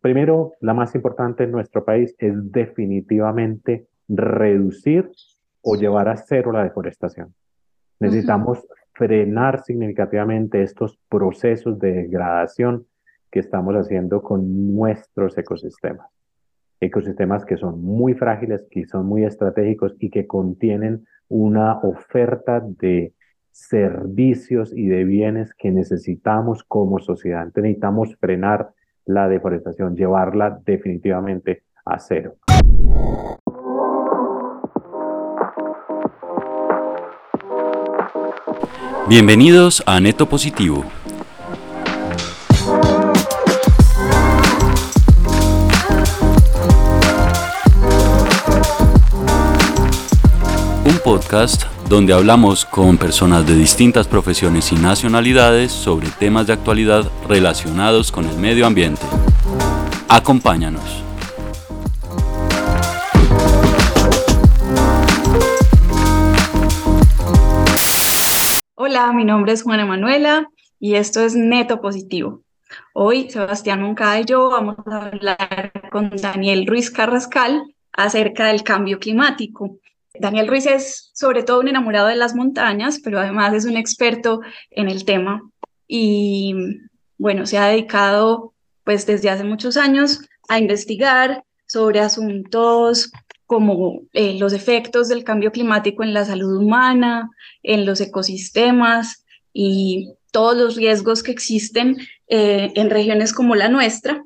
Primero, la más importante en nuestro país es definitivamente reducir o llevar a cero la deforestación. Necesitamos frenar significativamente estos procesos de degradación que estamos haciendo con nuestros ecosistemas. Ecosistemas que son muy frágiles, que son muy estratégicos y que contienen una oferta de servicios y de bienes que necesitamos como sociedad. necesitamos frenar la deforestación, llevarla definitivamente a cero. Bienvenidos a Neto Positivo. Un podcast donde hablamos con personas de distintas profesiones y nacionalidades sobre temas de actualidad relacionados con el medio ambiente. Acompáñanos. Hola, mi nombre es Juana Manuela y esto es Neto Positivo. Hoy Sebastián Moncada y yo vamos a hablar con Daniel Ruiz Carrascal acerca del cambio climático. Daniel Ruiz es sobre todo un enamorado de las montañas, pero además es un experto en el tema y bueno, se ha dedicado pues desde hace muchos años a investigar sobre asuntos como eh, los efectos del cambio climático en la salud humana, en los ecosistemas y todos los riesgos que existen eh, en regiones como la nuestra.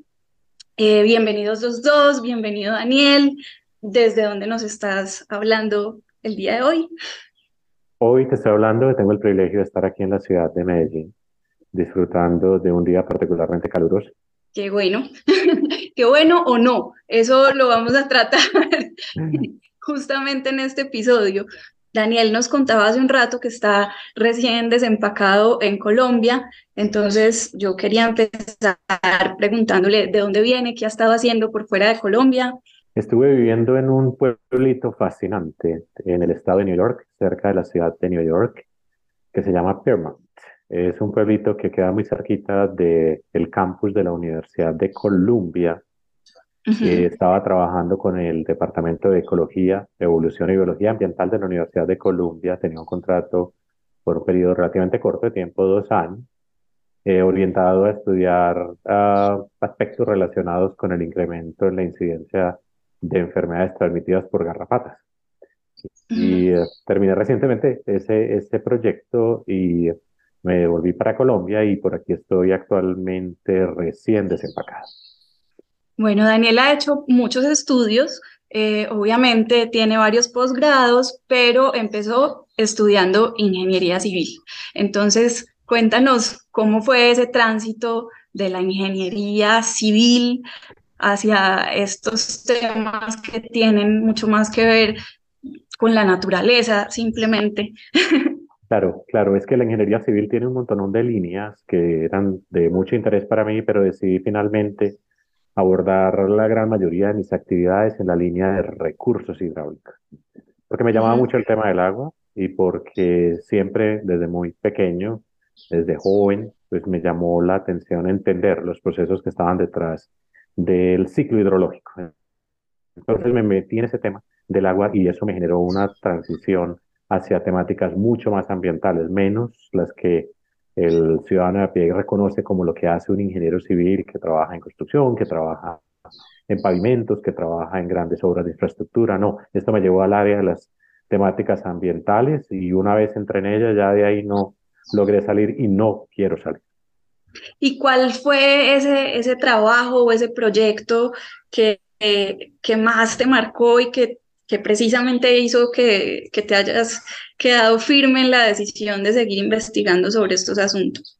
Eh, bienvenidos los dos, bienvenido Daniel. ¿Desde dónde nos estás hablando el día de hoy? Hoy te estoy hablando, tengo el privilegio de estar aquí en la ciudad de Medellín, disfrutando de un día particularmente caluroso. Qué bueno, qué bueno o no, eso lo vamos a tratar justamente en este episodio. Daniel nos contaba hace un rato que está recién desempacado en Colombia, entonces yo quería empezar preguntándole de dónde viene, qué ha estado haciendo por fuera de Colombia. Estuve viviendo en un pueblito fascinante en el estado de New York, cerca de la ciudad de New York, que se llama Piermont. Es un pueblito que queda muy cerquita del campus de la Universidad de Columbia. estaba trabajando con el Departamento de Ecología, Evolución y Biología Ambiental de la Universidad de Columbia. Tenía un contrato por un periodo relativamente corto de tiempo, dos años, eh, orientado a estudiar ah, aspectos relacionados con el incremento en la incidencia de enfermedades transmitidas por garrapatas. Y eh, terminé recientemente ese, ese proyecto y me volví para Colombia y por aquí estoy actualmente recién desempacado. Bueno, Daniel ha hecho muchos estudios, eh, obviamente tiene varios posgrados, pero empezó estudiando ingeniería civil. Entonces, cuéntanos cómo fue ese tránsito de la ingeniería civil hacia estos temas que tienen mucho más que ver con la naturaleza, simplemente. Claro, claro, es que la ingeniería civil tiene un montón de líneas que eran de mucho interés para mí, pero decidí finalmente abordar la gran mayoría de mis actividades en la línea de recursos hidráulicos, porque me llamaba mucho el tema del agua y porque siempre desde muy pequeño, desde joven, pues me llamó la atención entender los procesos que estaban detrás del ciclo hidrológico. Entonces me metí en ese tema del agua y eso me generó una transición hacia temáticas mucho más ambientales, menos las que el ciudadano de a pie reconoce como lo que hace un ingeniero civil que trabaja en construcción, que trabaja en pavimentos, que trabaja en grandes obras de infraestructura. No, esto me llevó al área de las temáticas ambientales y una vez entré en ella ya de ahí no logré salir y no quiero salir. ¿Y cuál fue ese, ese trabajo o ese proyecto que, que más te marcó y que que precisamente hizo que, que te hayas quedado firme en la decisión de seguir investigando sobre estos asuntos?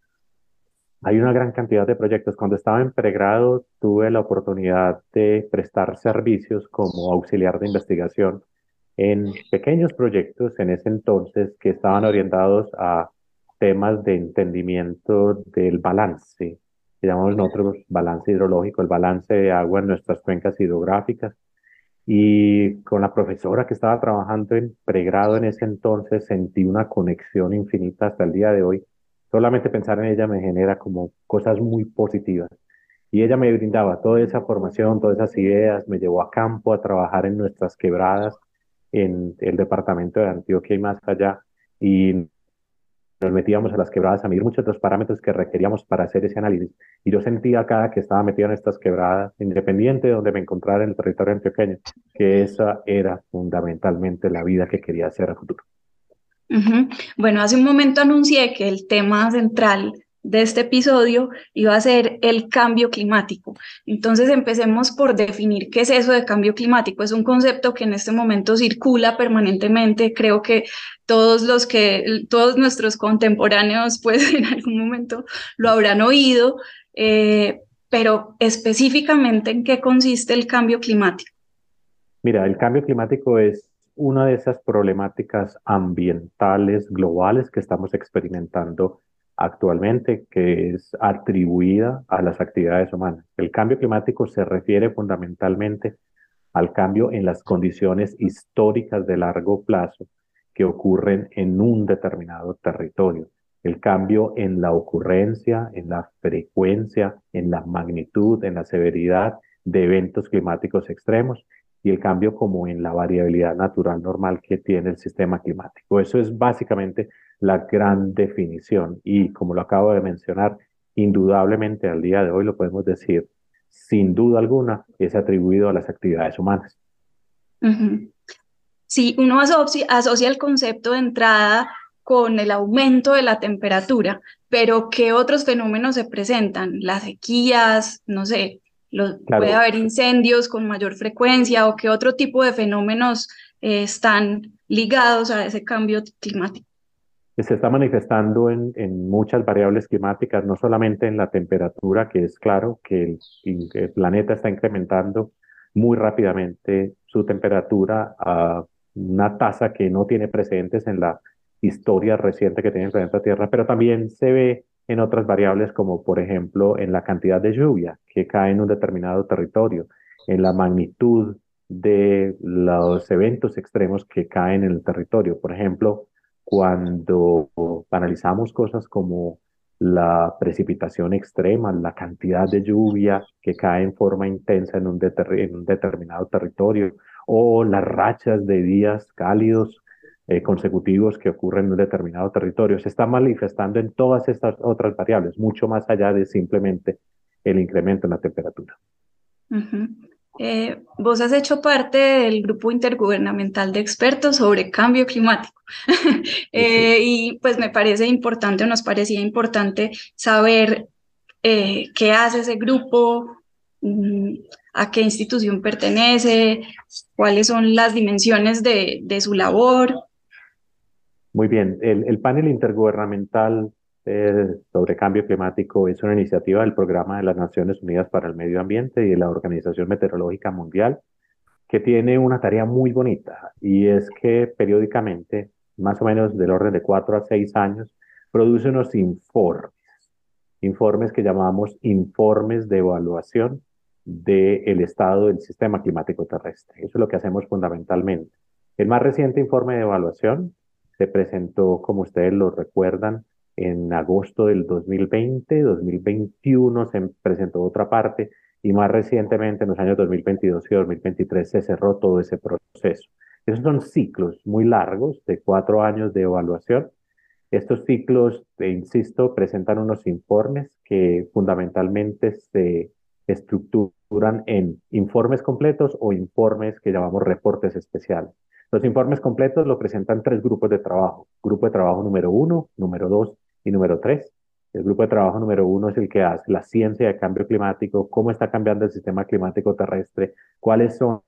Hay una gran cantidad de proyectos. Cuando estaba en pregrado tuve la oportunidad de prestar servicios como auxiliar de investigación en pequeños proyectos en ese entonces que estaban orientados a temas de entendimiento del balance, que llamamos nosotros balance hidrológico, el balance de agua en nuestras cuencas hidrográficas y con la profesora que estaba trabajando en pregrado en ese entonces sentí una conexión infinita hasta el día de hoy. Solamente pensar en ella me genera como cosas muy positivas. Y ella me brindaba toda esa formación, todas esas ideas, me llevó a campo a trabajar en nuestras quebradas, en el departamento de Antioquia y más allá. Y nos metíamos a las quebradas a medir muchos de los parámetros que requeríamos para hacer ese análisis. Y yo sentía cada que estaba metido en estas quebradas, independiente de donde me encontrara en el territorio antioqueño, que esa era fundamentalmente la vida que quería hacer a futuro. Bueno, hace un momento anuncié que el tema central de este episodio iba a ser el cambio climático. Entonces empecemos por definir qué es eso de cambio climático. Es un concepto que en este momento circula permanentemente. Creo que todos los que, todos nuestros contemporáneos, pues en algún momento lo habrán oído, eh, pero específicamente en qué consiste el cambio climático. Mira, el cambio climático es una de esas problemáticas ambientales globales que estamos experimentando actualmente que es atribuida a las actividades humanas. El cambio climático se refiere fundamentalmente al cambio en las condiciones históricas de largo plazo que ocurren en un determinado territorio. El cambio en la ocurrencia, en la frecuencia, en la magnitud, en la severidad de eventos climáticos extremos y el cambio como en la variabilidad natural normal que tiene el sistema climático. Eso es básicamente la gran definición y como lo acabo de mencionar, indudablemente al día de hoy lo podemos decir, sin duda alguna, es atribuido a las actividades humanas. Sí, uno asocia, asocia el concepto de entrada con el aumento de la temperatura, pero ¿qué otros fenómenos se presentan? Las sequías, no sé, puede haber incendios con mayor frecuencia o qué otro tipo de fenómenos eh, están ligados a ese cambio climático. Se está manifestando en, en, muchas variables climáticas, no solamente en la temperatura, que es claro que el, el, planeta está incrementando muy rápidamente su temperatura a una tasa que no tiene precedentes en la historia reciente que tiene el planeta Tierra, pero también se ve en otras variables como por ejemplo en la cantidad de lluvia que cae en un determinado territorio, en la magnitud de los eventos extremos que caen en el territorio. Por ejemplo, cuando analizamos cosas como la precipitación extrema, la cantidad de lluvia que cae en forma intensa en un, determinado territorio, o las rachas de días cálidos eh, consecutivos que ocurren en un determinado territorio, se está manifestando en todas estas otras variables, mucho más allá de simplemente el incremento en la temperatura. Eh, vos has hecho parte del grupo intergubernamental de expertos sobre cambio climático eh, y pues me parece importante o nos parecía importante saber eh, qué hace ese grupo, mm, a qué institución pertenece, cuáles son las dimensiones de, de su labor. Muy bien, el, el panel intergubernamental sobre cambio climático es una iniciativa del Programa de las Naciones Unidas para el Medio Ambiente y de la Organización Meteorológica Mundial, que tiene una tarea muy bonita y es que periódicamente, más o menos del orden de cuatro a seis años, produce unos informes, informes que llamamos informes de evaluación del estado del sistema climático terrestre. Eso es lo que hacemos fundamentalmente. El más reciente informe de evaluación se presentó, como ustedes lo recuerdan, en agosto del 2020, 2021 se presentó otra parte y más recientemente en los años 2022 y 2023 se cerró todo ese proceso. Esos son ciclos muy largos de cuatro años de evaluación. Estos ciclos, insisto, presentan unos informes que fundamentalmente se estructuran en informes completos o informes que llamamos reportes especiales. Los informes completos lo presentan tres grupos de trabajo. Grupo de trabajo número uno, número dos y número tres. El grupo de trabajo número uno es el que hace la ciencia de cambio climático, cómo está cambiando el sistema climático terrestre, cuáles son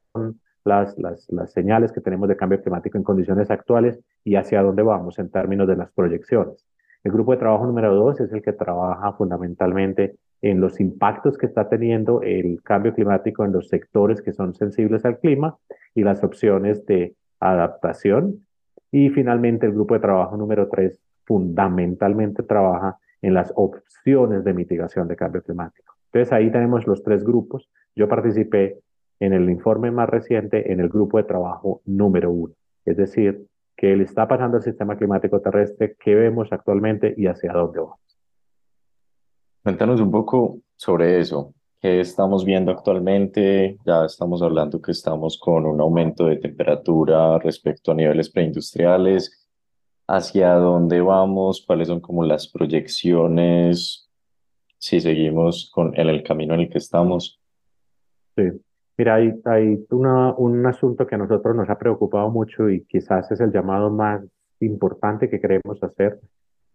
las, las, las señales que tenemos de cambio climático en condiciones actuales y hacia dónde vamos en términos de las proyecciones. El grupo de trabajo número dos es el que trabaja fundamentalmente en los impactos que está teniendo el cambio climático en los sectores que son sensibles al clima y las opciones de adaptación. Y finalmente el grupo de trabajo número tres fundamentalmente trabaja en las opciones de mitigación de cambio climático. Entonces ahí tenemos los tres grupos. Yo participé en el informe más reciente en el grupo de trabajo número uno, es decir, qué le está pasando al sistema climático terrestre, qué vemos actualmente y hacia dónde vamos. Cuéntanos un poco sobre eso. ¿Qué estamos viendo actualmente? Ya estamos hablando que estamos con un aumento de temperatura respecto a niveles preindustriales. ¿Hacia dónde vamos? ¿Cuáles son como las proyecciones si seguimos con, en el camino en el que estamos? Sí, mira, hay, hay una, un asunto que a nosotros nos ha preocupado mucho y quizás es el llamado más importante que queremos hacer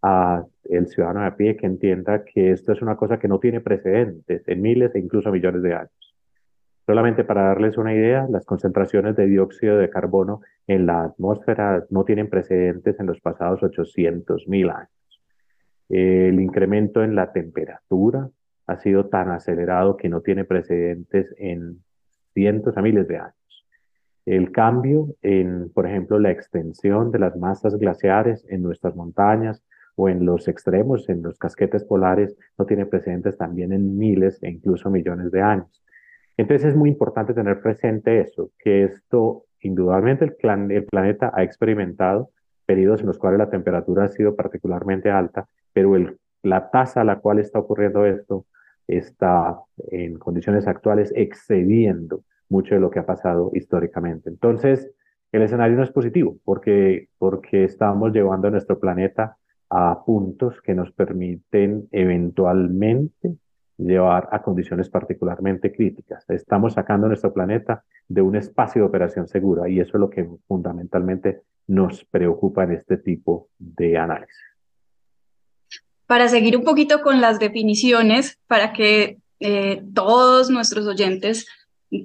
a el ciudadano de pie que entienda que esto es una cosa que no tiene precedentes en miles e incluso millones de años. Solamente para darles una idea, las concentraciones de dióxido de carbono en la atmósfera no tienen precedentes en los pasados 800 mil años. El incremento en la temperatura ha sido tan acelerado que no tiene precedentes en cientos a miles de años. El cambio en, por ejemplo, la extensión de las masas glaciares en nuestras montañas o en los extremos, en los casquetes polares, no tiene precedentes también en miles e incluso millones de años. Entonces es muy importante tener presente eso, que esto, indudablemente el, el planeta ha experimentado periodos en los cuales la temperatura ha sido particularmente alta, pero el, la tasa a la cual está ocurriendo esto está en condiciones actuales excediendo mucho de lo que ha pasado históricamente. Entonces, el escenario no es positivo porque, porque estamos llevando a nuestro planeta a puntos que nos permiten eventualmente llevar a condiciones particularmente críticas. Estamos sacando nuestro planeta de un espacio de operación segura y eso es lo que fundamentalmente nos preocupa en este tipo de análisis. Para seguir un poquito con las definiciones, para que eh, todos nuestros oyentes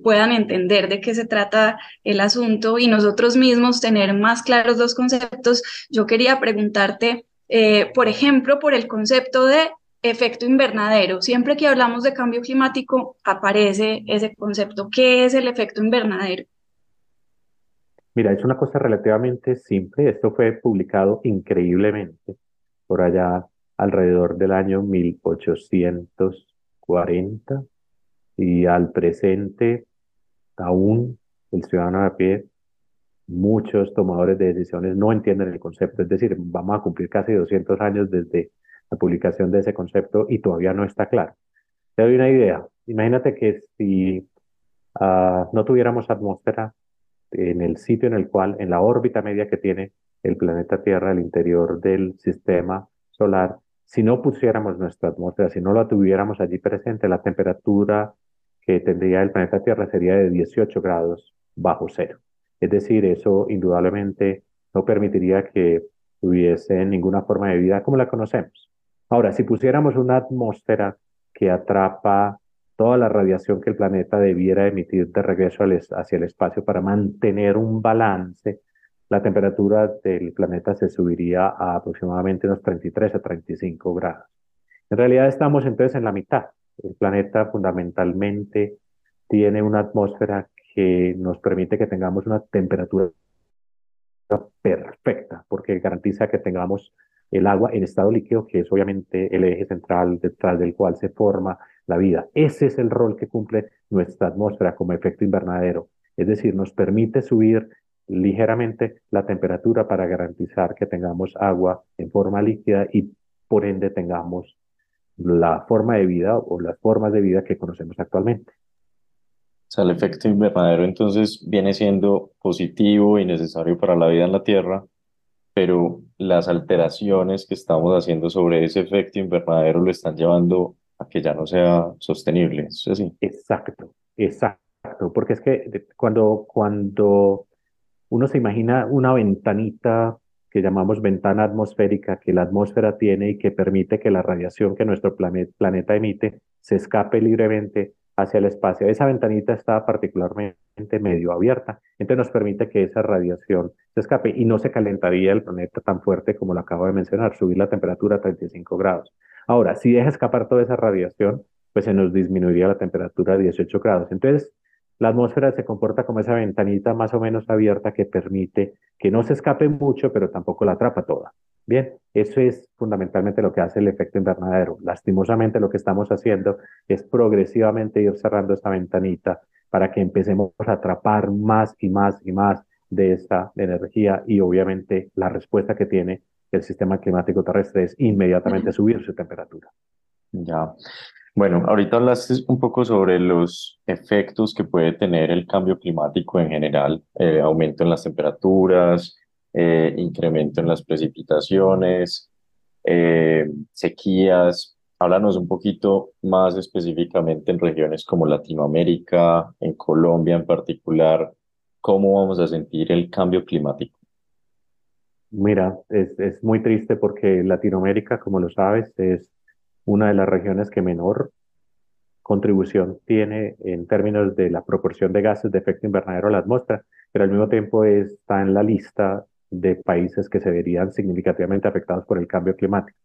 puedan entender de qué se trata el asunto y nosotros mismos tener más claros los conceptos, yo quería preguntarte eh, por ejemplo, por el concepto de efecto invernadero. Siempre que hablamos de cambio climático aparece ese concepto. ¿Qué es el efecto invernadero? Mira, es una cosa relativamente simple. Esto fue publicado increíblemente por allá alrededor del año 1840 y al presente aún el ciudadano de a pie muchos tomadores de decisiones no entienden el concepto. Es decir, vamos a cumplir casi 200 años desde la publicación de ese concepto y todavía no está claro. Te doy una idea. Imagínate que si uh, no tuviéramos atmósfera en el sitio en el cual, en la órbita media que tiene el planeta Tierra al interior del sistema solar, si no pusiéramos nuestra atmósfera, si no la tuviéramos allí presente, la temperatura que tendría el planeta Tierra sería de 18 grados bajo cero. Es decir, eso indudablemente no permitiría que hubiese ninguna forma de vida como la conocemos. Ahora, si pusiéramos una atmósfera que atrapa toda la radiación que el planeta debiera emitir de regreso hacia el espacio para mantener un balance, la temperatura del planeta se subiría a aproximadamente unos 33 a 35 grados. En realidad estamos entonces en la mitad. El planeta fundamentalmente tiene una atmósfera que nos permite que tengamos una temperatura perfecta, porque garantiza que tengamos el agua en estado líquido, que es obviamente el eje central detrás del cual se forma la vida. Ese es el rol que cumple nuestra atmósfera como efecto invernadero. Es decir, nos permite subir ligeramente la temperatura para garantizar que tengamos agua en forma líquida y por ende tengamos la forma de vida o las formas de vida que conocemos actualmente sea, el efecto invernadero entonces viene siendo positivo y necesario para la vida en la Tierra, pero las alteraciones que estamos haciendo sobre ese efecto invernadero lo están llevando a que ya no sea sostenible. ¿Es así? Exacto, exacto, porque es que cuando, cuando uno se imagina una ventanita que llamamos ventana atmosférica que la atmósfera tiene y que permite que la radiación que nuestro planeta emite se escape libremente hacia el espacio. Esa ventanita está particularmente medio abierta, entonces nos permite que esa radiación se escape y no se calentaría el planeta tan fuerte como lo acabo de mencionar, subir la temperatura a 35 grados. Ahora, si deja escapar toda esa radiación, pues se nos disminuiría la temperatura a 18 grados. Entonces, la atmósfera se comporta como esa ventanita más o menos abierta que permite que no se escape mucho, pero tampoco la atrapa toda. Bien, eso es fundamentalmente lo que hace el efecto invernadero. Lastimosamente lo que estamos haciendo es progresivamente ir cerrando esa ventanita para que empecemos a atrapar más y más y más de esa energía y obviamente la respuesta que tiene el sistema climático terrestre es inmediatamente subir su temperatura. Ya. Bueno, ahorita hablaste un poco sobre los efectos que puede tener el cambio climático en general, eh, aumento en las temperaturas, eh, incremento en las precipitaciones, eh, sequías. Háblanos un poquito más específicamente en regiones como Latinoamérica, en Colombia en particular, cómo vamos a sentir el cambio climático. Mira, es, es muy triste porque Latinoamérica, como lo sabes, es una de las regiones que menor contribución tiene en términos de la proporción de gases de efecto invernadero a la atmósfera, pero al mismo tiempo está en la lista de países que se verían significativamente afectados por el cambio climático.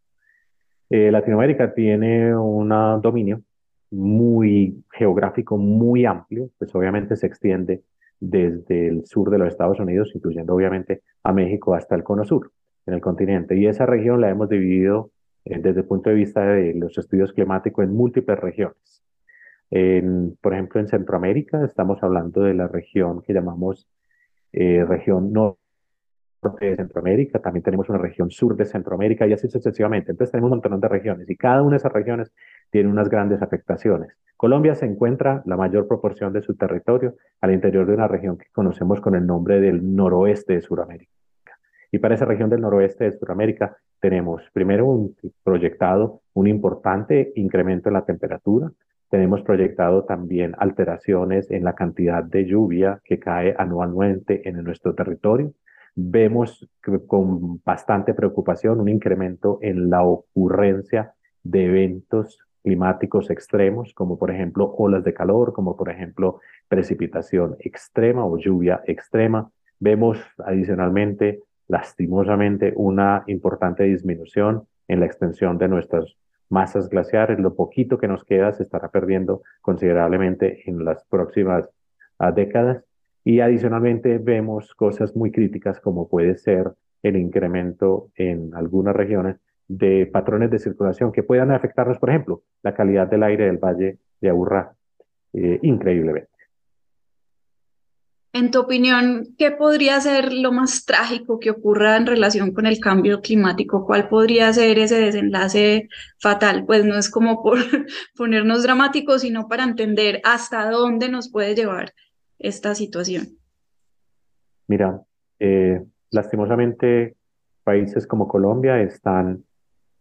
Eh, Latinoamérica tiene un dominio muy geográfico, muy amplio, pues obviamente se extiende desde el sur de los Estados Unidos, incluyendo obviamente a México hasta el cono sur, en el continente. Y esa región la hemos dividido eh, desde el punto de vista de los estudios climáticos en múltiples regiones. por ejemplo, en Centroamérica estamos hablando de la región que llamamos eh, región norte de Centroamérica, también tenemos una región sur de Centroamérica y así sucesivamente. Entonces tenemos un montón de regiones y cada una de esas regiones tiene unas grandes afectaciones. Colombia se encuentra la mayor proporción de su territorio al interior de una región que conocemos con el nombre del noroeste de Sudamérica. Y para esa región del noroeste de Sudamérica tenemos primero un proyectado un importante incremento en la temperatura, tenemos proyectado también alteraciones en la cantidad de lluvia que cae anualmente en nuestro territorio. Vemos con bastante preocupación un incremento en la ocurrencia de eventos climáticos extremos, como por ejemplo olas de calor, como por ejemplo precipitación extrema o lluvia extrema. Vemos adicionalmente lastimosamente una importante disminución en la extensión de nuestras masas glaciares. Lo poquito que nos queda se estará perdiendo considerablemente en las próximas ah, décadas. Y adicionalmente vemos cosas muy críticas como puede ser el incremento en algunas regiones de patrones de circulación que puedan afectarnos, por ejemplo, la calidad del aire del Valle de Aburrá, eh, increíblemente. En tu opinión, ¿qué podría ser lo más trágico que ocurra en relación con el cambio climático? ¿Cuál podría ser ese desenlace fatal? Pues no es como por ponernos dramáticos, sino para entender hasta dónde nos puede llevar esta situación. Mira, eh, lastimosamente países como Colombia están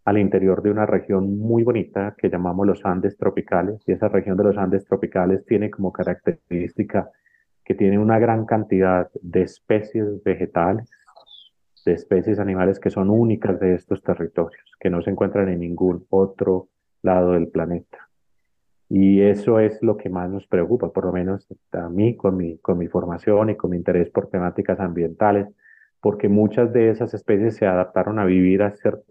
al interior de una región muy bonita que llamamos los Andes tropicales y esa región de los Andes tropicales tiene como característica que tiene una gran cantidad de especies vegetales, de especies animales que son únicas de estos territorios, que no se encuentran en ningún otro lado del planeta. Y eso es lo que más nos preocupa, por lo menos a mí con mi, con mi formación y con mi interés por temáticas ambientales, porque muchas de esas especies se adaptaron a vivir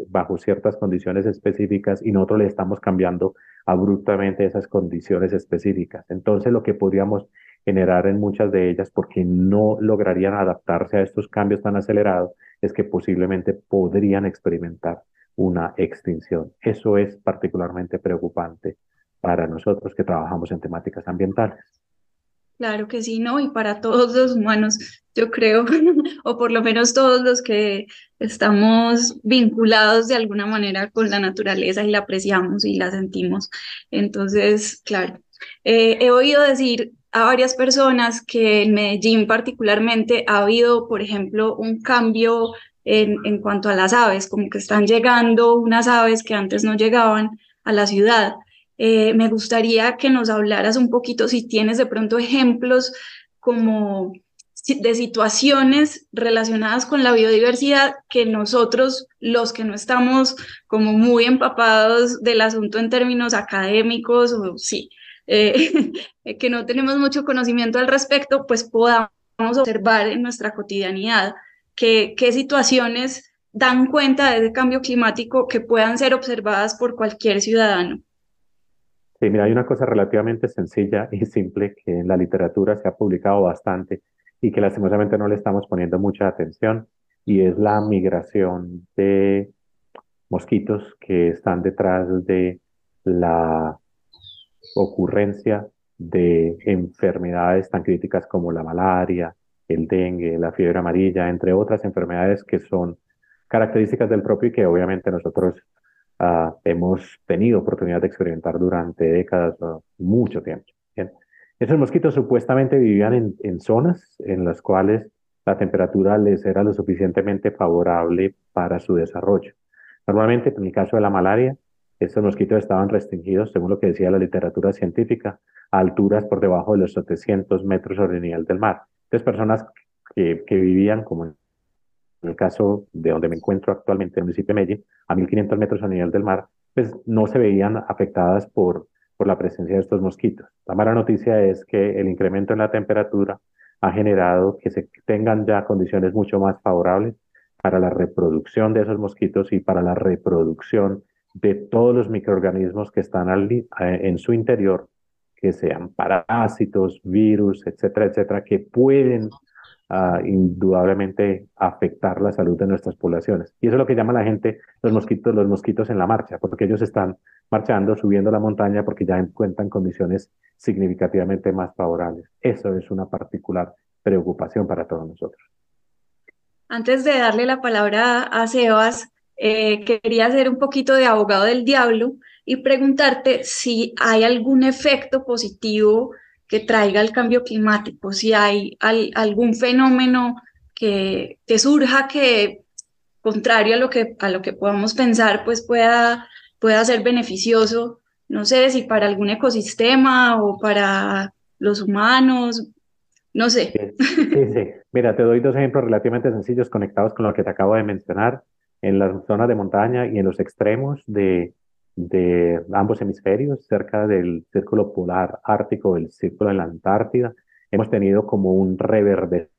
bajo ciertas condiciones específicas y nosotros le estamos cambiando abruptamente esas condiciones específicas. Entonces lo que podríamos generar en muchas de ellas porque no lograrían adaptarse a estos cambios tan acelerados, es que posiblemente podrían experimentar una extinción. Eso es particularmente preocupante para nosotros que trabajamos en temáticas ambientales. Claro que sí, ¿no? Y para todos los humanos, yo creo, o por lo menos todos los que estamos vinculados de alguna manera con la naturaleza y la apreciamos y la sentimos. Entonces, claro, eh, he oído decir a varias personas que en Medellín particularmente ha habido, por ejemplo, un cambio en, en cuanto a las aves, como que están llegando unas aves que antes no llegaban a la ciudad. Eh, me gustaría que nos hablaras un poquito, si tienes de pronto ejemplos como de situaciones relacionadas con la biodiversidad que nosotros, los que no estamos como muy empapados del asunto en términos académicos, o sí, eh, que no tenemos mucho conocimiento al respecto, pues podamos observar en nuestra cotidianidad qué situaciones dan cuenta de ese cambio climático que puedan ser observadas por cualquier ciudadano. Sí, mira, hay una cosa relativamente sencilla y simple que en la literatura se ha publicado bastante y que lastimosamente no le estamos poniendo mucha atención y es la migración de mosquitos que están detrás de la ocurrencia de enfermedades tan críticas como la malaria, el dengue, la fiebre amarilla, entre otras enfermedades que son características del propio y que obviamente nosotros ah, hemos tenido oportunidad de experimentar durante décadas, mucho tiempo. Esos mosquitos supuestamente vivían en, zonas en las cuales la temperatura les era lo suficientemente favorable para su desarrollo. Normalmente, en el caso de la malaria, estos mosquitos estaban restringidos, según lo que decía la literatura científica, a alturas por debajo de los 700 metros sobre el nivel del mar. Entonces, personas que, que vivían, como el caso de donde me encuentro actualmente, en el municipio de Medellín, a 1500 metros a nivel del mar, pues no se veían afectadas por, por la presencia de estos mosquitos. La mala noticia es que el incremento en la temperatura ha generado que se tengan ya condiciones mucho más favorables para la reproducción de esos mosquitos y para la reproducción de todos los microorganismos que están eh, en su interior, que sean parásitos, virus, etcétera, etcétera, que pueden indudablemente afectar la salud de nuestras poblaciones. Y eso es lo que llama la gente los mosquitos, los mosquitos en la marcha, porque ellos están marchando, subiendo la montaña, porque ya encuentran condiciones significativamente más favorables. Eso es una particular preocupación para todos nosotros. Antes de darle la palabra a Sebas, eh, quería hacer un poquito de abogado del diablo y preguntarte si hay algún efecto positivo que traiga el cambio climático, si hay algún fenómeno que, que, surja que, contrario a lo que, a lo que podamos pensar, pues pueda, pueda ser beneficioso, no sé si para algún ecosistema o para los humanos, no sé. Sí, sí, Mira, te doy dos ejemplos relativamente sencillos conectados con lo que te acabo de mencionar. En las zonas de montaña y en los extremos de, de ambos hemisferios, cerca del círculo polar ártico, el círculo de la Antártida, hemos tenido como un reverdecimiento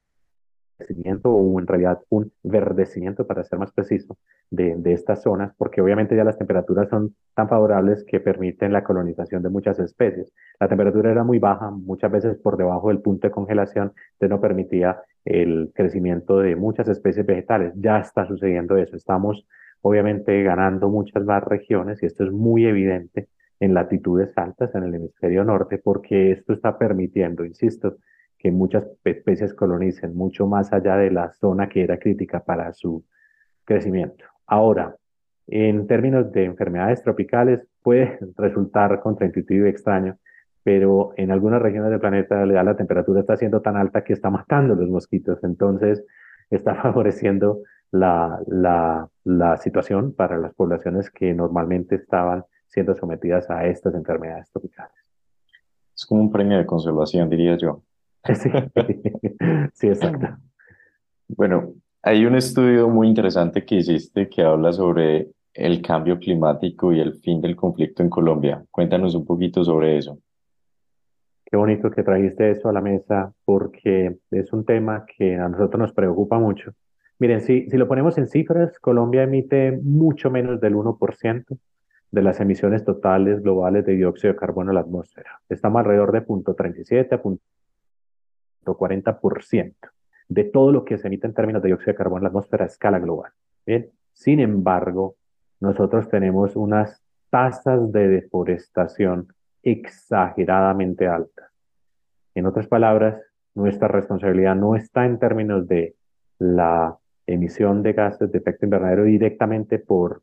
o en realidad un verdecimiento, para ser más preciso, de, de, estas zonas, porque obviamente ya las temperaturas son tan favorables que permiten la colonización de muchas especies. La temperatura era muy baja, muchas veces por debajo del punto de congelación, que no permitía el crecimiento de muchas especies vegetales. Ya está sucediendo eso. Estamos obviamente ganando muchas más regiones y esto es muy evidente en latitudes altas en el hemisferio norte porque esto está permitiendo, insisto, que muchas especies colonicen mucho más allá de la zona que era crítica para su crecimiento. Ahora, en términos de enfermedades tropicales, puede resultar contraintuitivo y extraño, pero en algunas regiones del planeta la temperatura está siendo tan alta que está matando los mosquitos, entonces está favoreciendo la, la, la situación para las poblaciones que normalmente estaban siendo sometidas a estas enfermedades tropicales. Es como un premio de consolación, diría yo. Sí, sí, exacto. Bueno, hay un estudio muy interesante que hiciste que habla sobre el cambio climático y el fin del conflicto en Colombia. Cuéntanos un poquito sobre eso. Qué bonito que trajiste eso a la mesa porque es un tema que a nosotros nos preocupa mucho. Miren, si, lo ponemos en cifras, Colombia emite mucho menos del 1% de las emisiones totales globales de dióxido de carbono a la atmósfera. Estamos alrededor de 0.37 a 0.40% de todo lo que se emite en términos de dióxido de carbono en la atmósfera a escala global. Sin embargo, nosotros tenemos unas tasas de deforestación exageradamente altas. En otras palabras, nuestra responsabilidad no está en términos de la emisión de gases de efecto invernadero directamente por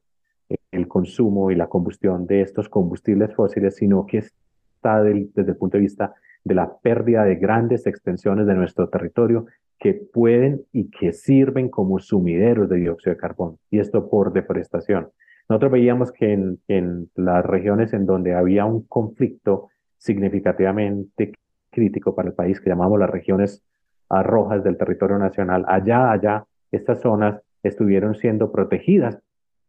el consumo y la combustión de estos combustibles fósiles, sino que está desde el punto de vista de la pérdida de grandes extensiones de nuestro territorio que pueden y que sirven como sumideros de dióxido de carbono, y esto por deforestación. Nosotros veíamos que en, en las regiones en donde había un conflicto significativamente crítico para el país, que llamamos las regiones rojas del territorio nacional, allá, allá, estas zonas estuvieron siendo protegidas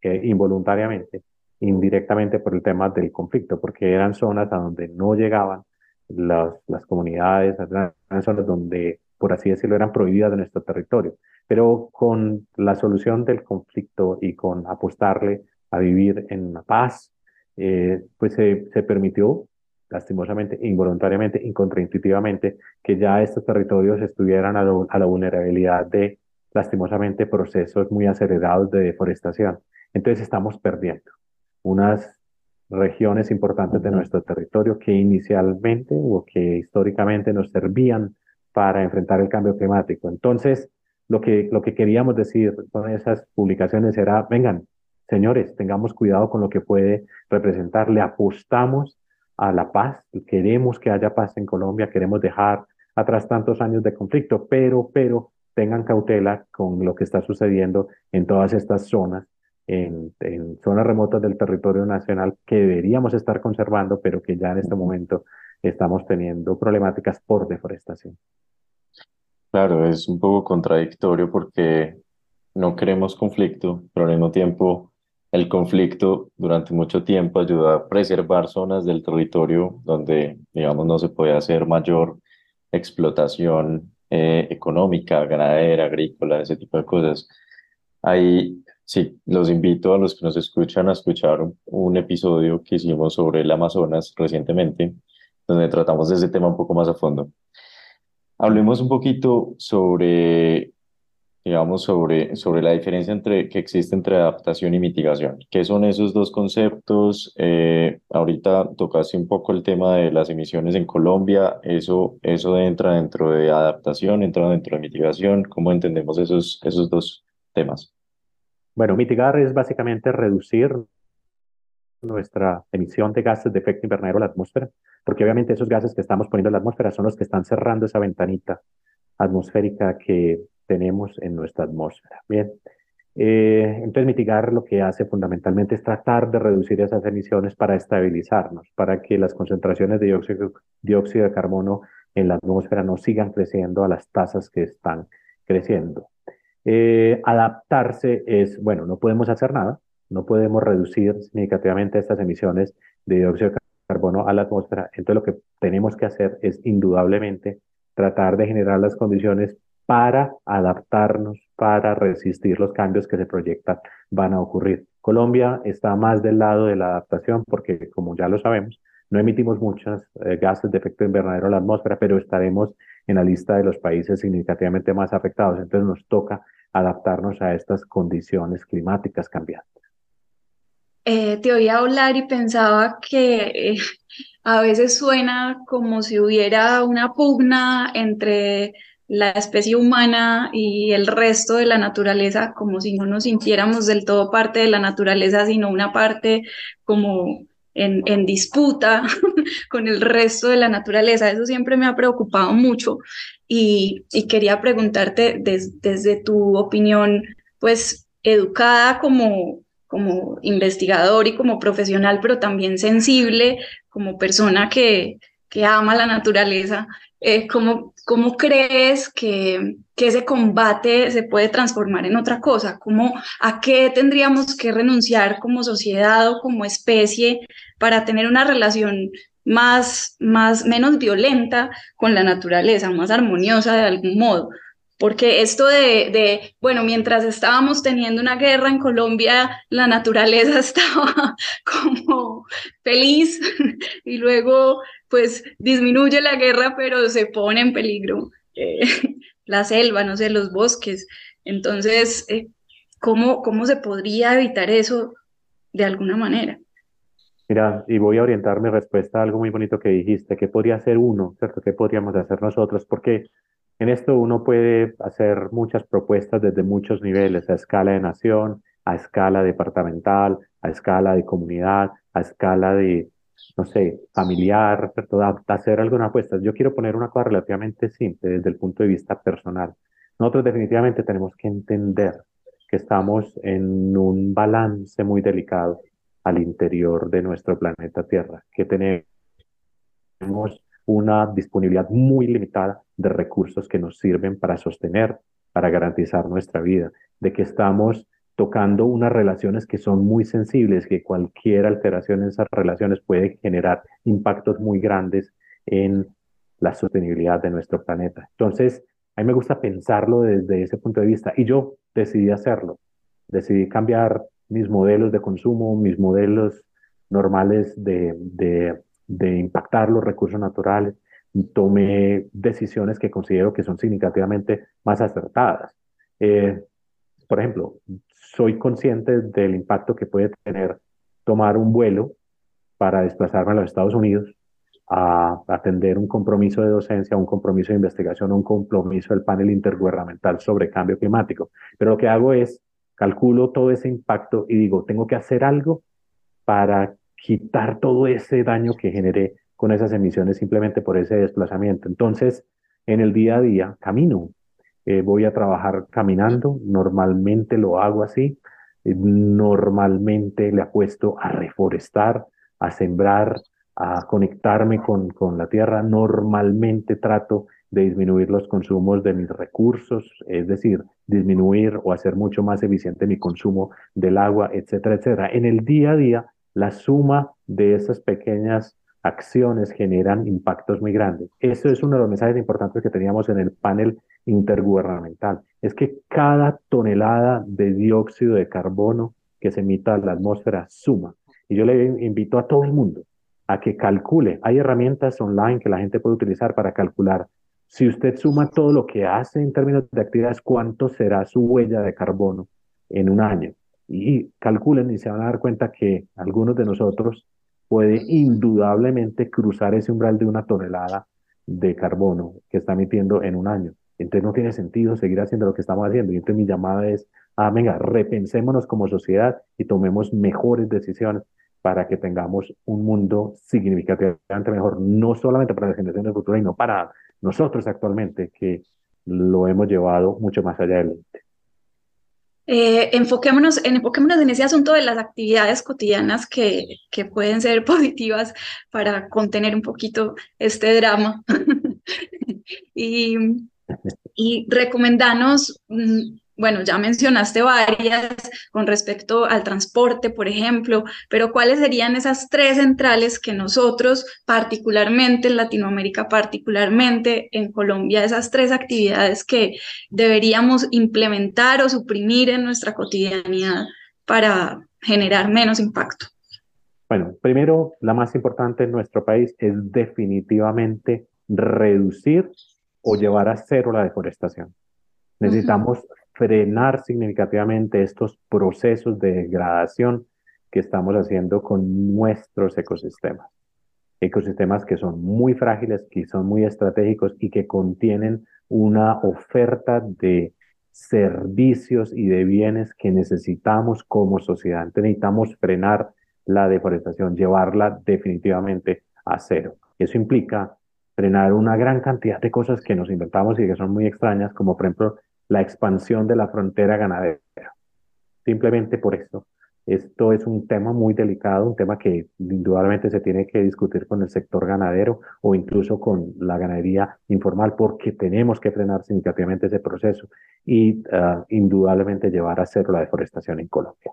eh, involuntariamente, indirectamente por el tema del conflicto, porque eran zonas a donde no llegaban las, las comunidades, eran zonas donde, por así decirlo, eran prohibidas de nuestro territorio. Pero con la solución del conflicto y con apostarle a vivir en paz, eh, pues se, se permitió, lastimosamente, involuntariamente, incontraintuitivamente, que ya estos territorios estuvieran a la vulnerabilidad de, lastimosamente, procesos muy acelerados de deforestación. Entonces estamos perdiendo unas regiones importantes de nuestro territorio que inicialmente o que históricamente nos servían para enfrentar el cambio climático. Entonces, lo que, lo que queríamos decir con esas publicaciones era, vengan, señores, tengamos cuidado con lo que puede representar, le apostamos a la paz, queremos que haya paz en Colombia, queremos dejar atrás tantos años de conflicto, pero, pero tengan cautela con lo que está sucediendo en todas estas zonas, en, en zonas remotas del territorio nacional que deberíamos estar conservando, pero que ya en este momento estamos teniendo problemáticas por deforestación. Claro, es un poco contradictorio porque no queremos conflicto, pero al mismo tiempo el conflicto durante mucho tiempo ayuda a preservar zonas del territorio donde, digamos, no se puede hacer mayor explotación eh, económica, ganadera, agrícola, ese tipo de cosas. Ahí sí, los invito a los que nos escuchan a escuchar un, episodio que hicimos sobre el Amazonas recientemente, donde tratamos ese tema un poco más a fondo. Hablemos un poquito sobre digamos, sobre, sobre la diferencia entre, que existe entre adaptación y mitigación. ¿Qué son esos dos conceptos? Eh, ahorita tocaste un poco el tema de las emisiones en Colombia. ¿Eso, eso entra dentro de adaptación, entra dentro de mitigación? ¿Cómo entendemos esos, esos dos temas? Bueno, mitigar es básicamente reducir nuestra emisión de gases de efecto invernadero a la atmósfera, porque obviamente esos gases que estamos poniendo en la atmósfera son los que están cerrando esa ventanita atmosférica que tenemos en nuestra atmósfera. Bien, eh, entonces mitigar lo que hace fundamentalmente es tratar de reducir esas emisiones para estabilizarnos, para que las concentraciones de dióxido, dióxido de carbono en la atmósfera no sigan creciendo a las tasas que están creciendo. Eh, adaptarse es, bueno, no podemos hacer nada, no podemos reducir significativamente estas emisiones de dióxido de carbono a la atmósfera, entonces lo que tenemos que hacer es indudablemente tratar de generar las condiciones para adaptarnos, para resistir los cambios que se proyectan van a ocurrir. Colombia está más del lado de la adaptación porque, como ya lo sabemos, no emitimos muchos eh, gases de efecto invernadero a la atmósfera, pero estaremos en la lista de los países significativamente más afectados. Entonces nos toca adaptarnos a estas condiciones climáticas cambiantes. Eh, te oía hablar y pensaba que eh, a veces suena como si hubiera una pugna entre la especie humana y el resto de la naturaleza como si no nos sintiéramos del todo parte de la naturaleza, sino una parte como en, en disputa con el resto de la naturaleza. Eso siempre me ha preocupado mucho y, y quería preguntarte desde tu opinión, pues educada como, como investigador y como profesional, pero también sensible como persona que, que ama la naturaleza, eh, ¿cómo, ¿cómo, crees que, que, ese combate se puede transformar en otra cosa? ¿Cómo, ¿A qué tendríamos que renunciar como sociedad o como especie para tener una relación más, más, menos violenta con la naturaleza, más armoniosa de algún modo? Porque esto de, bueno, mientras estábamos teniendo una guerra en Colombia, la naturaleza estaba como feliz y luego pues disminuye la guerra, pero se pone en peligro eh, la selva, no sé, los bosques. Entonces, eh, ¿cómo, ¿cómo se podría evitar eso de alguna manera? Mira, y voy a orientar mi respuesta a algo muy bonito que dijiste, ¿qué podría hacer uno, cierto? ¿Qué podríamos hacer nosotros? Porque en esto uno puede hacer muchas propuestas desde muchos niveles, a escala de nación, a escala departamental, a escala de comunidad, a escala de, no sé, familiar, hacer algunas apuestas. Yo quiero poner una cosa relativamente simple desde el punto de vista personal. Nosotros definitivamente tenemos que entender que estamos en un balance muy delicado al interior de nuestro planeta Tierra, que tenemos una disponibilidad muy limitada de recursos que nos sirven para sostener, para garantizar nuestra vida, de que estamos tocando unas relaciones que son muy sensibles, que cualquier alteración en esas relaciones puede generar impactos muy grandes en la sostenibilidad de nuestro planeta. Entonces, a mí me gusta pensarlo desde ese punto de vista y yo decidí hacerlo. Decidí cambiar mis modelos de consumo, mis modelos normales de, de, de impactar los recursos naturales tomé decisiones que considero que son significativamente más acertadas. Eh, por ejemplo, soy consciente del impacto que puede tener tomar un vuelo para desplazarme a los Estados Unidos a atender un compromiso de docencia, un compromiso de investigación, un compromiso del panel intergubernamental sobre cambio climático. Pero lo que hago es calculo todo ese impacto y digo, tengo que hacer algo para quitar todo ese daño que generé con esas emisiones simplemente por ese desplazamiento. Entonces, en el día a día, camino. Eh, voy a trabajar caminando, normalmente lo hago así, eh, normalmente le apuesto a reforestar, a sembrar, a conectarme con, con la tierra, normalmente trato de disminuir los consumos de mis recursos, es decir, disminuir o hacer mucho más eficiente mi consumo del agua, etcétera, etcétera. En el día a día, la suma de esas pequeñas acciones generan impactos muy grandes. Eso es uno de los mensajes importantes que teníamos en el panel intergubernamental. Es que cada tonelada de dióxido de carbono que se emita a la atmósfera suma. Y yo le invito a todo el mundo a que calcule. Hay herramientas online que la gente puede utilizar para calcular. Si usted suma todo lo que hace en términos de actividades, ¿cuánto será su huella de carbono en un año? Y calculen y se van a dar cuenta que algunos de nosotros puede indudablemente cruzar ese umbral de una tonelada de carbono que está emitiendo en un año. Entonces no tiene sentido seguir haciendo lo que estamos haciendo. Y entonces mi llamada es, ah, venga, repensémonos como sociedad y tomemos mejores decisiones para que tengamos un mundo significativamente mejor, no solamente para las generaciones futuras, sino para nosotros actualmente, que lo hemos llevado mucho más allá del límite. Eh, enfoquémonos, en, enfoquémonos en ese asunto de las actividades cotidianas que, que pueden ser positivas para contener un poquito este drama. y, y recomendanos mm, bueno, ya mencionaste varias con respecto al transporte, por ejemplo, pero ¿cuáles serían esas tres centrales que nosotros, particularmente en Latinoamérica, particularmente en Colombia, esas tres actividades que deberíamos implementar o suprimir en nuestra cotidianidad para generar menos impacto? Bueno, primero, la más importante en nuestro país es definitivamente reducir o llevar a cero la deforestación. Necesitamos frenar significativamente estos procesos de degradación que estamos haciendo con nuestros ecosistemas. Ecosistemas que son muy frágiles, que son muy estratégicos y que contienen una oferta de servicios y de bienes que necesitamos como sociedad. necesitamos frenar la deforestación, llevarla definitivamente a cero. Eso implica frenar una gran cantidad de cosas que nos inventamos y que son muy extrañas, como por ejemplo la expansión de la frontera ganadera. Simplemente por eso. Esto es un tema muy delicado, un tema que indudablemente se tiene que discutir con el sector ganadero o incluso con la ganadería informal porque tenemos que frenar significativamente ese proceso y ah, indudablemente llevar a cero la deforestación en Colombia.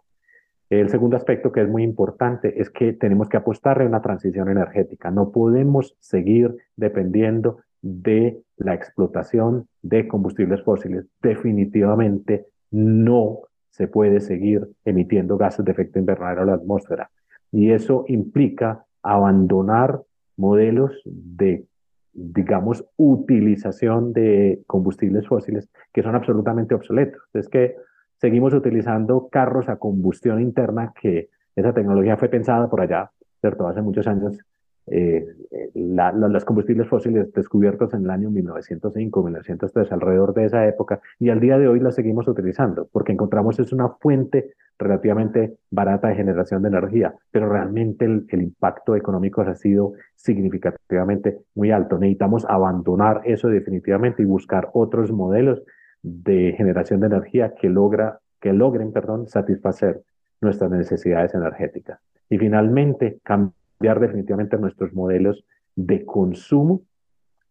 El segundo aspecto que es muy importante es que tenemos que apostarle a una transición energética. No podemos seguir dependiendo de la explotación de combustibles fósiles. Definitivamente no se puede seguir emitiendo gases de efecto invernadero a la atmósfera. Y eso implica abandonar modelos de, digamos, utilización de combustibles fósiles que son absolutamente obsoletos. Es que seguimos utilizando carros a combustión interna que esa tecnología fue pensada por allá. Hace muchos años eh, los combustibles fósiles descubiertos en el año 1905, 1903, alrededor de esa época, y al día de hoy las seguimos utilizando, porque encontramos es una fuente relativamente barata de generación de energía, pero realmente el, el impacto económico ha sido significativamente muy alto. Necesitamos abandonar eso definitivamente y buscar otros modelos de generación de energía que, logra, que logren perdón, satisfacer nuestras necesidades energéticas. Y finalmente, cambiar definitivamente nuestros modelos de consumo,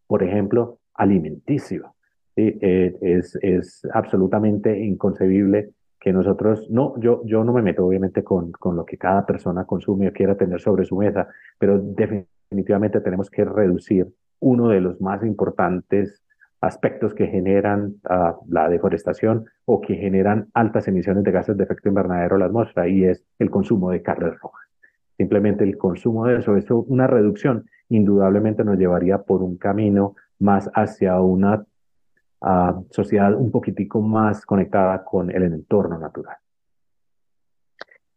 por ejemplo, alimenticio. Eh, es, absolutamente inconcebible que nosotros, no, yo, yo no me meto obviamente con, con lo que cada persona consume o quiera tener sobre su mesa, pero definitivamente tenemos que reducir uno de los más importantes aspectos que generan uh, la deforestación o que generan altas emisiones de gases de efecto invernadero a la atmósfera y es el consumo de carnes rojas simplemente el consumo de eso, eso, una reducción, indudablemente nos llevaría por un camino más hacia una ah, sociedad un poquitico más conectada con el entorno natural.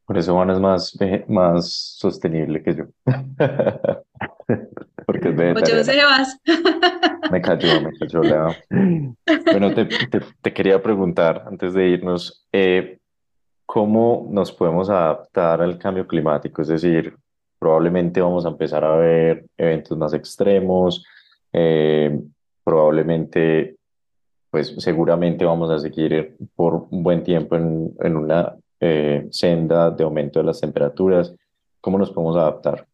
Por eso Juan es más, más sostenible que yo. Porque es vegetariano. me cayó, me cayó Bueno, te, te, quería preguntar antes de irnos, eh, ¿cómo nos podemos adaptar al cambio climático? Es decir, probablemente vamos a empezar a ver eventos más extremos, eh, probablemente, pues seguramente vamos a seguir por un buen tiempo en, en una eh, senda de aumento de las temperaturas. ¿Cómo nos podemos adaptar?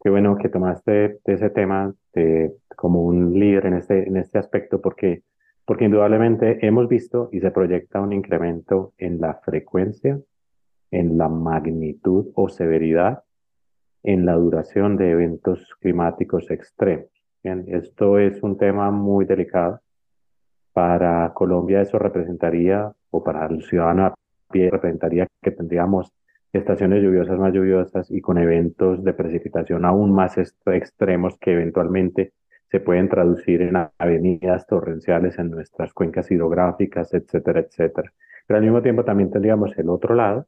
Qué bueno que tomaste ese tema de, como un líder en este, en este aspecto, porque, porque indudablemente hemos visto y se proyecta un incremento en la frecuencia, en la magnitud o severidad, en la duración de eventos climáticos extremos. Bien, esto es un tema muy delicado. Para Colombia eso representaría, o para el ciudadano a pie, representaría que tendríamos estaciones lluviosas más lluviosas y con eventos de precipitación aún más extremos que eventualmente se pueden traducir en avenidas torrenciales en nuestras cuencas hidrográficas, etcétera, etcétera. Pero al mismo tiempo también tendríamos el otro lado,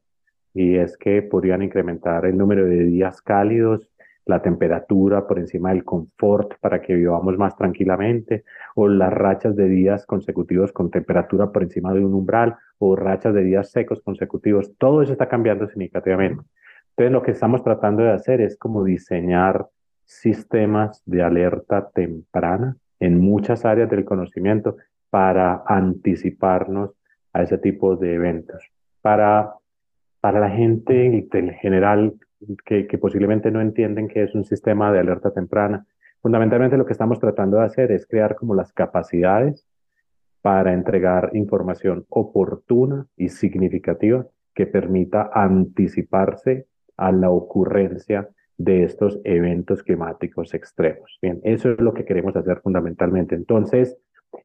y es que podrían incrementar el número de días cálidos, la temperatura por encima del confort para que vivamos más tranquilamente, o las rachas de días consecutivos con temperatura por encima de un umbral, o rachas de días secos consecutivos. Todo eso está cambiando significativamente. Entonces, lo que estamos tratando de hacer es como diseñar sistemas de alerta temprana en muchas áreas del conocimiento para anticiparnos a ese tipo de eventos, para para la gente en general que, que posiblemente no entienden qué es un sistema de alerta temprana, fundamentalmente lo que estamos tratando de hacer es crear como las capacidades para entregar información oportuna y significativa que permita anticiparse a la ocurrencia de estos eventos climáticos extremos. Bien, eso es lo que queremos hacer fundamentalmente. Entonces,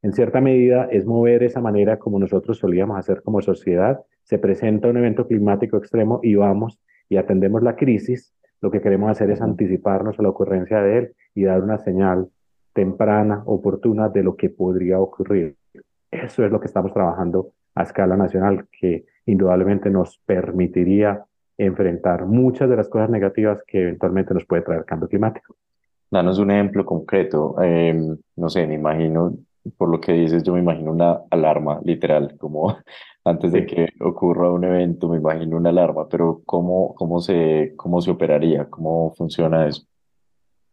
en cierta medida, es mover esa manera como nosotros solíamos hacer como sociedad se presenta un evento climático extremo y vamos y atendemos la crisis, lo que queremos hacer es anticiparnos a la ocurrencia de él y dar una señal temprana, oportuna de lo que podría ocurrir. Eso es lo que estamos trabajando a escala nacional, que indudablemente nos permitiría enfrentar muchas de las cosas negativas que eventualmente nos puede traer el cambio climático. Danos un ejemplo concreto. Em, no sé, me imagino, por lo que dices, yo me imagino una alarma literal, como antes de que ocurra un evento, me imagino una alarma, pero ¿cómo, cómo, se, cómo se operaría? ¿Cómo funciona eso?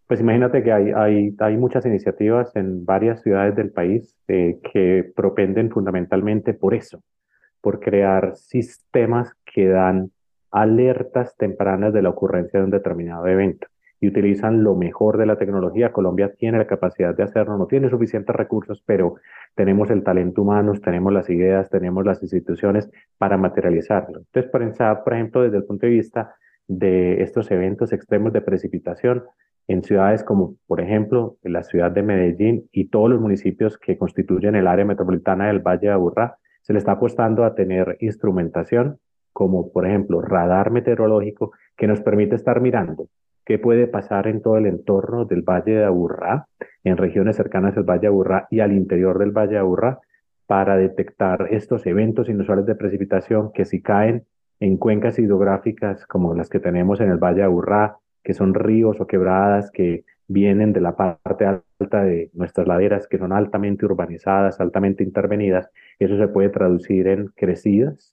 Pues imagínate que hay, hay, hay muchas iniciativas en varias ciudades del país eh, que propenden fundamentalmente por eso, por crear sistemas que dan alertas tempranas de la ocurrencia de un determinado evento y utilizan lo mejor de la tecnología. Colombia tiene la capacidad de hacerlo, no tiene suficientes recursos, pero tenemos el talento humano, tenemos las ideas, tenemos las instituciones para materializarlo. Entonces, pensar, por ejemplo, desde el punto de vista de estos eventos extremos de precipitación en ciudades como, por ejemplo, la ciudad de Medellín y todos los municipios que constituyen el área metropolitana del Valle de Aburrá, se le está apostando a tener instrumentación como, por ejemplo, radar meteorológico que nos permite estar mirando qué puede pasar en todo el entorno del Valle de Aburrá, en regiones cercanas al Valle de Aburrá y al interior del Valle de Aburrá, para detectar estos eventos inusuales de precipitación que si caen en cuencas hidrográficas como las que tenemos en el Valle de Aburrá, que son ríos o quebradas que vienen de la parte alta de nuestras laderas, que son altamente urbanizadas, altamente intervenidas, eso se puede traducir en crecidas,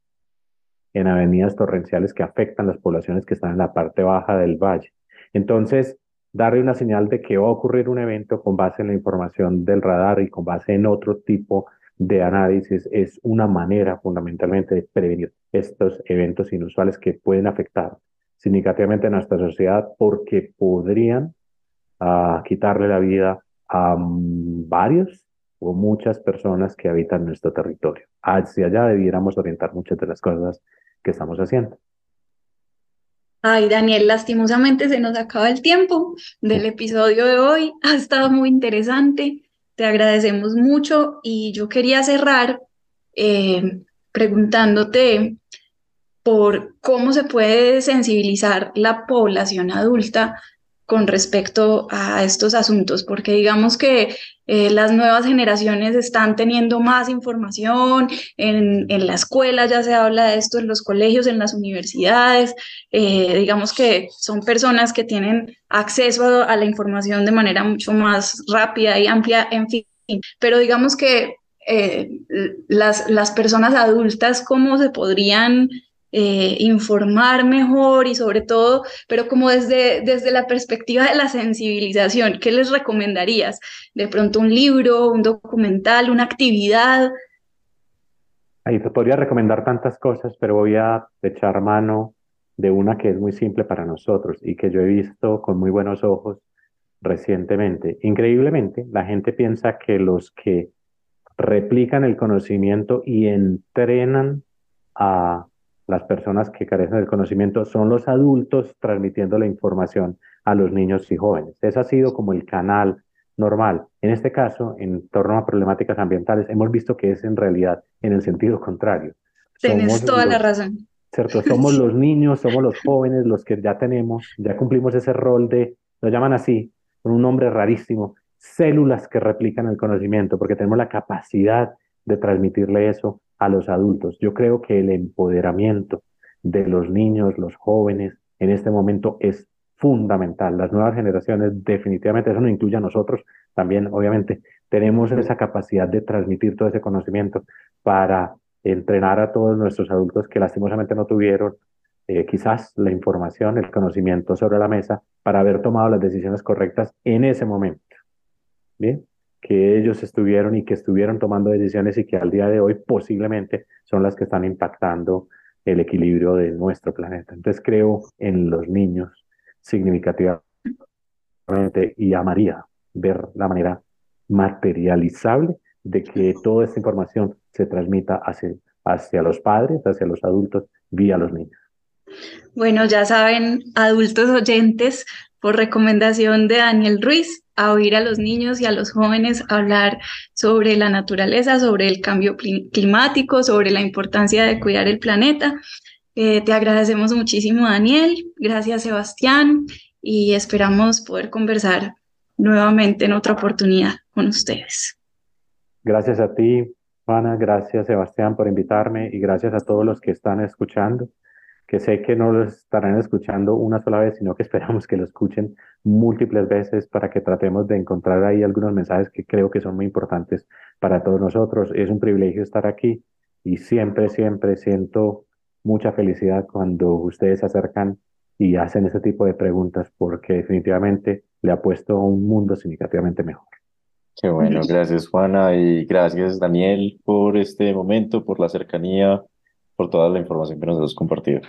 en avenidas torrenciales que afectan las poblaciones que están en la parte baja del valle. Entonces, darle una señal de que va a ocurrir un evento con base en la información del radar y con base en otro tipo de análisis es una manera fundamentalmente de prevenir estos eventos inusuales que pueden afectar significativamente a nuestra sociedad porque podrían uh, quitarle la vida a varios o muchas personas que habitan nuestro territorio. Hacia allá debiéramos orientar muchas de las cosas que estamos haciendo. Ay, Daniel, lastimosamente se nos acaba el tiempo del episodio de hoy. Ha estado muy interesante. Te agradecemos mucho y yo quería cerrar eh, preguntándote por cómo se puede sensibilizar la población adulta con respecto a estos asuntos, porque digamos que eh, las nuevas generaciones están teniendo más información, en, en, la escuela ya se habla de esto, en los colegios, en las universidades, eh, digamos que son personas que tienen acceso a, la información de manera mucho más rápida y amplia, en fin, pero digamos que eh, las, las personas adultas cómo se podrían eh, informar mejor y sobre todo, pero como desde, desde la perspectiva de la sensibilización, ¿qué les recomendarías? De pronto un libro, un documental, una actividad. Ahí te podría recomendar tantas cosas, pero voy a echar mano de una que es muy simple para nosotros y que yo he visto con muy buenos ojos recientemente. Increíblemente, la gente piensa que los que replican el conocimiento y entrenan a las personas que carecen del conocimiento son los adultos transmitiendo la información a los niños y jóvenes. Ese ha sido como el canal normal. En este caso, en torno a problemáticas ambientales, hemos visto que es en realidad en el sentido contrario. Tienes toda la razón. ¿Cierto? Somos los niños, somos los jóvenes, los que ya tenemos, ya cumplimos ese rol de, lo llaman así, con un nombre rarísimo, células que replican el conocimiento, porque tenemos la capacidad de transmitirle eso a los adultos. Yo creo que el empoderamiento de los niños, los jóvenes, en este momento es fundamental. Las nuevas generaciones, definitivamente, eso nos incluye a nosotros también, obviamente, tenemos esa capacidad de transmitir todo ese conocimiento para entrenar a todos nuestros adultos que lastimosamente no tuvieron eh, quizás la información, el conocimiento sobre la mesa para haber tomado las decisiones correctas en ese momento. Bien, que ellos estuvieron y que estuvieron tomando decisiones y que al día de hoy posiblemente son las que están impactando el equilibrio de nuestro planeta. Entonces creo en los niños significativamente y amaría ver la manera materializable de que toda esta información se transmita hacia, hacia los padres, hacia los adultos, vía los niños. Bueno, ya saben, adultos oyentes, por recomendación de Daniel Ruiz, a oír a los niños y a los jóvenes hablar sobre la naturaleza, sobre el cambio climático, sobre la importancia de cuidar el planeta. Eh, te agradecemos muchísimo, Daniel. Gracias, Sebastián. Y esperamos poder conversar nuevamente en otra oportunidad con ustedes. Gracias a ti, Juana. Gracias, Sebastián, por invitarme y gracias a todos los que están escuchando que sé que no lo estarán escuchando una sola vez, sino que esperamos que lo escuchen múltiples veces para que tratemos de encontrar ahí algunos mensajes que creo que son muy importantes para todos nosotros. Es un privilegio estar aquí y siempre, siempre siento mucha felicidad cuando ustedes se acercan y hacen este tipo de preguntas porque definitivamente le ha puesto un mundo significativamente mejor. Qué bueno, gracias Juana y gracias Daniel por este momento, por la cercanía por toda la información que nos has compartido.